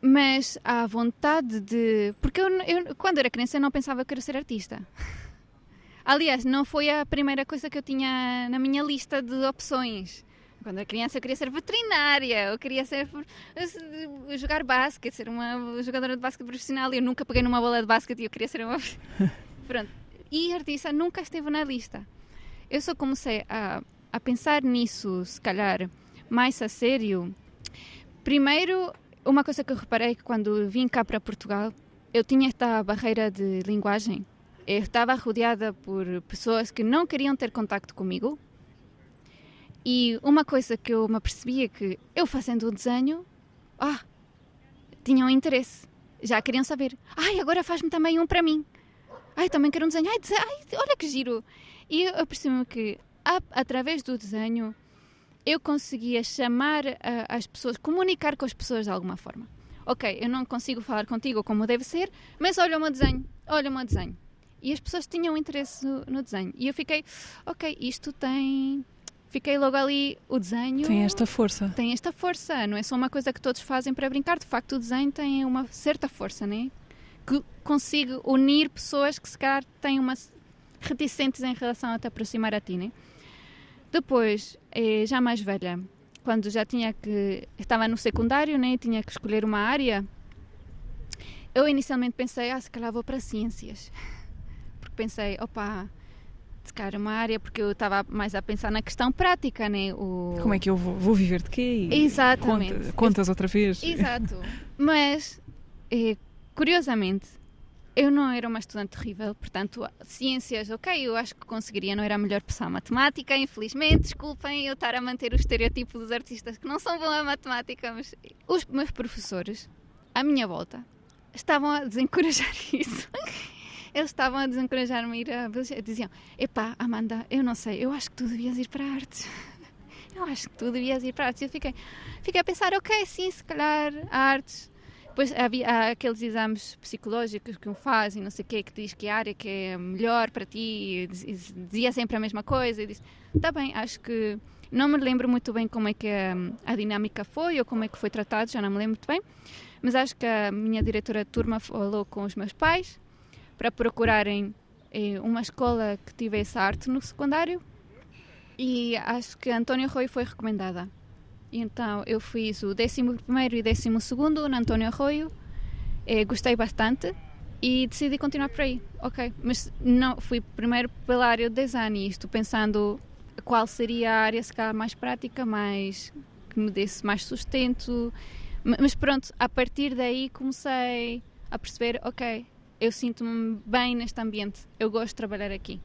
mas a vontade de. Porque eu, eu, quando era criança, eu não pensava que era ser artista. Aliás, não foi a primeira coisa que eu tinha na minha lista de opções. Quando era criança, eu queria ser veterinária, eu queria ser jogar basquete, ser uma jogadora de basquete profissional. Eu nunca peguei numa bola de basquete e eu queria ser uma. Pronto. E artista nunca esteve na lista. Eu só comecei a, a pensar nisso, se calhar, mais a sério. Primeiro, uma coisa que eu reparei que quando vim cá para Portugal, eu tinha esta barreira de linguagem. Eu estava rodeada por pessoas que não queriam ter contacto comigo. E uma coisa que eu me apercebi é que eu fazendo o desenho, ah, tinham interesse. Já queriam saber. Ai, agora faz-me também um para mim. Ai, também quero um desenho. Ai, dese- ai, olha que giro. E eu percebi que, a- através do desenho, eu conseguia chamar ah, as pessoas, comunicar com as pessoas de alguma forma. Ok, eu não consigo falar contigo como deve ser, mas olha o meu desenho, olha o meu desenho. E as pessoas tinham interesse no, no desenho. E eu fiquei, ok, isto tem. Fiquei logo ali, o desenho Tem esta força. tem esta força, não é só uma coisa que todos fazem para brincar, de facto o desenho tem uma certa força, né? Que consigo unir pessoas que se calhar têm umas reticentes em relação a te aproximar a ti, né? Depois, eh, já mais velha, quando já tinha que estava no secundário, né, tinha que escolher uma área, eu inicialmente pensei, ah, se calhar vou para ciências. Porque pensei, opa, calhar uma área, porque eu estava mais a pensar na questão prática, né? O... Como é que eu vou, vou viver de quê? Exatamente. conta- contas outra vez. Exato. Mas, eh, curiosamente, eu não era uma estudante terrível, portanto, ciências, ok, eu acho que conseguiria, não era a melhor pessoa. Matemática, infelizmente, desculpem eu estar a manter o estereotipo dos artistas que não são bons a matemática, mas os meus professores, à minha volta, estavam a desencorajar isso. Eles estavam a desencorajar-me a ir a Diziam: Epá, Amanda, eu não sei, eu acho que tu devias ir para a arte. Eu acho que tu devias ir para a arte. Eu fiquei, fiquei a pensar: ok, sim, se calhar a artes depois havia há aqueles exames psicológicos que um faz e não sei o quê, que diz que a área que é melhor para ti, dizia sempre a mesma coisa. E disse, está bem, acho que não me lembro muito bem como é que a, a, dinâmica foi ou como é que foi tratado, já não me lembro muito bem, mas acho que a minha diretora de turma falou com os meus pais para procurarem eh, uma escola que tivesse arte no secundário e acho que António Rui foi recomendada. Então eu fiz o 11 e 12 na António Arroio, eh, gostei bastante e decidi continuar por aí. Ok, mas não fui primeiro pela área de design e isto pensando qual seria a área se calhar mais prática, mais que me desse mais sustento. Mas pronto, a partir daí comecei a perceber, ok, eu sinto-me bem neste ambiente, eu gosto de trabalhar aqui.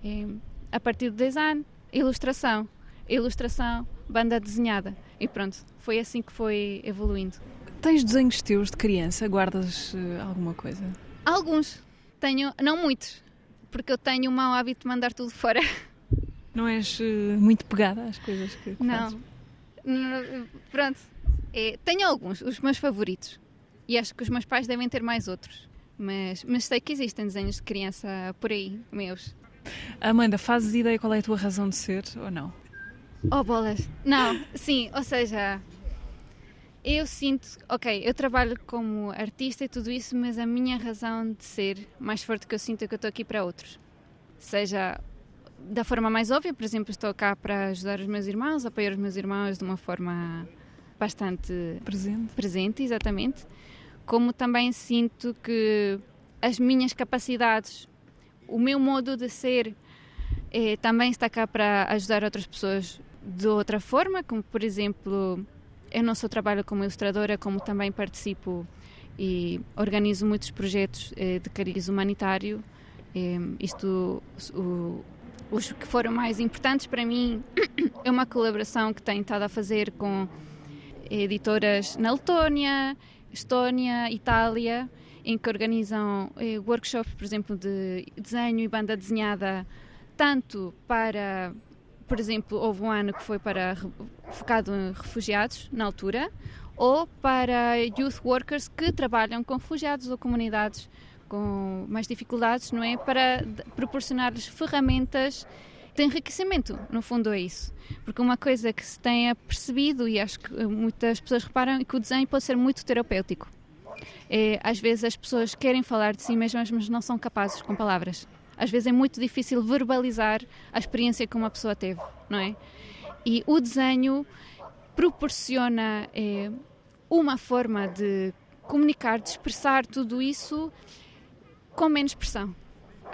E, a partir do design, ilustração, ilustração, banda desenhada. E pronto, foi assim que foi evoluindo. Tens desenhos teus de criança? Guardas uh, alguma coisa? Alguns. Tenho, não muitos, porque eu tenho o mau hábito de mandar tudo fora. Não és uh, muito pegada às coisas que, que Não. Não. Pronto. É, tenho alguns, os meus favoritos. E acho que os meus pais devem ter mais outros. Mas, mas sei que existem desenhos de criança por aí, meus. Amanda, fazes ideia qual é a tua razão de ser ou não? Oh, bolas. Não, sim, ou seja, eu sinto, ok, eu trabalho como artista e tudo isso, mas a minha razão de ser mais forte que eu sinto é que eu estou aqui para outros. Seja da forma mais óbvia, por exemplo, estou cá para ajudar os meus irmãos, apoiar os meus irmãos de uma forma bastante presente, presente exatamente. Como também sinto que as minhas capacidades, o meu modo de ser, eh, também está cá para ajudar outras pessoas de outra forma, como por exemplo, eu não só trabalho como ilustradora, como também participo e organizo muitos projetos eh, de cariz humanitário. Eh, isto, o, os que foram mais importantes para mim é uma colaboração que tenho estado a fazer com editoras na Letónia, Estónia, Itália, em que organizam eh, workshops, por exemplo, de desenho e banda desenhada, tanto para por exemplo, houve um ano que foi para focado em refugiados na altura, ou para youth workers que trabalham com refugiados ou comunidades com mais dificuldades, não é? Para proporcionar-lhes ferramentas de enriquecimento, no fundo é isso. Porque uma coisa que se tem percebido, e acho que muitas pessoas reparam, é que o desenho pode ser muito terapêutico. É, às vezes as pessoas querem falar de si mesmas, mas não são capazes com palavras. Às vezes é muito difícil verbalizar a experiência que uma pessoa teve, não é? E o desenho proporciona é, uma forma de comunicar, de expressar tudo isso com menos pressão.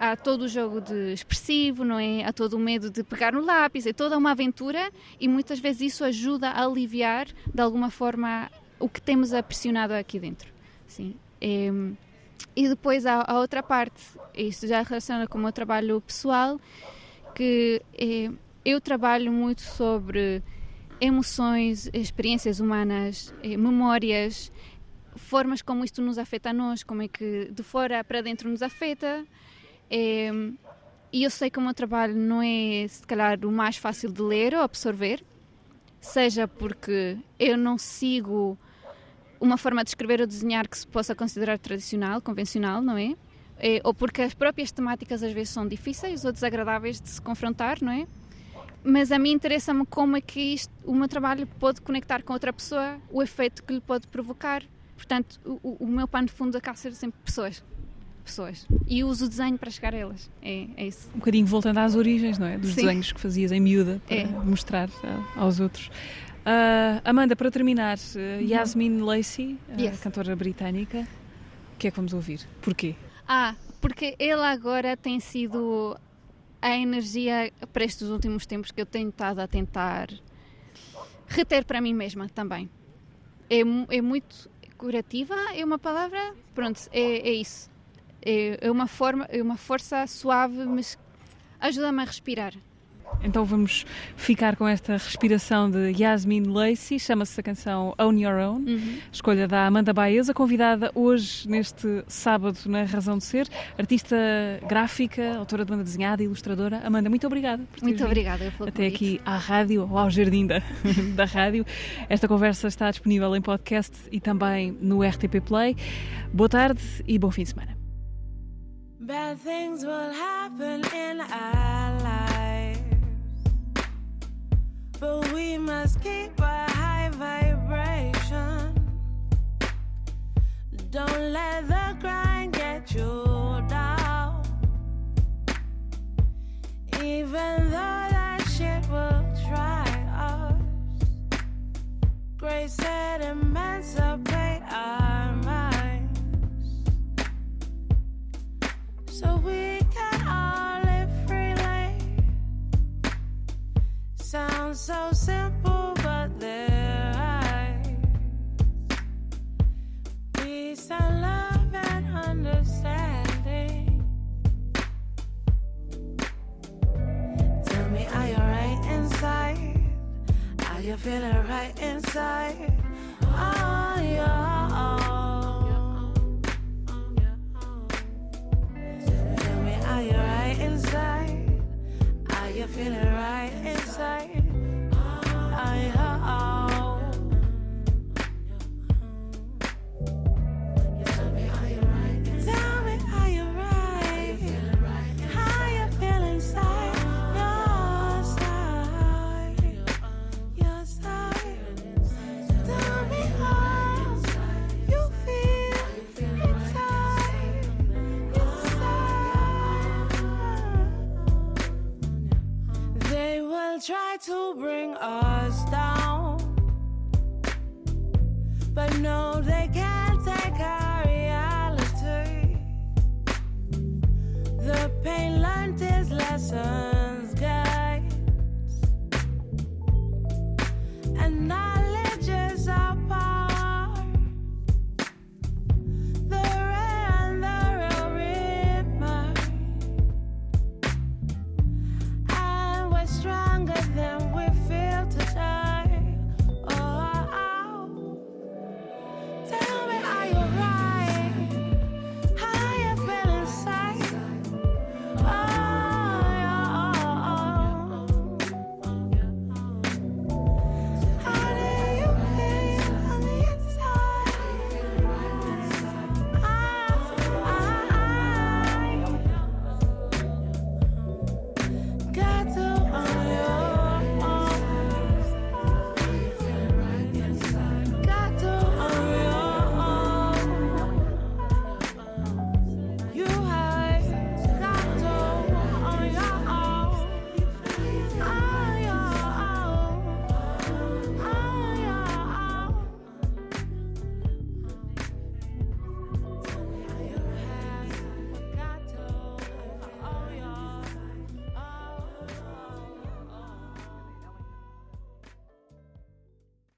Há todo o jogo de expressivo, não é? Há todo o medo de pegar no lápis, é toda uma aventura e muitas vezes isso ajuda a aliviar de alguma forma o que temos aprisionado aqui dentro. Sim. É, e depois há a outra parte, isto já relaciona com o meu trabalho pessoal, que é, eu trabalho muito sobre emoções, experiências humanas, eh, memórias, formas como isto nos afeta a nós, como é que de fora para dentro nos afeta. É, e eu sei que o meu trabalho não é, se calhar, o mais fácil de ler ou absorver, seja porque eu não sigo uma forma de escrever ou desenhar que se possa considerar tradicional, convencional, não é? é? Ou porque as próprias temáticas às vezes são difíceis ou desagradáveis de se confrontar, não é? Mas a mim interessa-me como é que isto, o meu trabalho pode conectar com outra pessoa, o efeito que lhe pode provocar. Portanto, o, o meu pano de fundo acaba ser sempre pessoas. Pessoas. E uso o desenho para chegar a elas. É, é isso. Um bocadinho voltando às origens, não é? Dos Sim. desenhos que fazias em miúda para É. mostrar ah, aos outros. Ah, Amanda, para terminar, uh, Yasmin Lacey, Yes. cantora britânica, o que é que vamos ouvir? Porquê? Ah, porque ele agora tem sido a energia para estes últimos tempos que eu tenho estado a tentar reter para mim mesma também. É, é muito curativa, é uma palavra? Pronto, é, é isso. É, é uma forma, é uma força suave, mas ajuda-me a respirar. Então vamos ficar com esta respiração de Yasmin Lacey, chama-se a canção Own Your Own, escolha da Amanda Baeza, convidada hoje neste sábado na Razão de Ser, artista gráfica, autora de banda desenhada, ilustradora. Amanda, muito obrigada Muito obrigada pelo até convite. aqui à rádio ou ao jardim da, da rádio. Esta conversa está disponível em podcast e também no RTP Play. Boa tarde e bom fim de semana. Bad things will happen in our lives, but we must keep a high vibration. Don't let the grind get you down, even though that shit will try us. Grace said, emancipate our minds so we can all live freely. Sounds so simple, but there eyes. Peace and love and understanding. Tell me, are you right inside? Are you feeling right inside? On your are you right inside? Are you feeling right inside?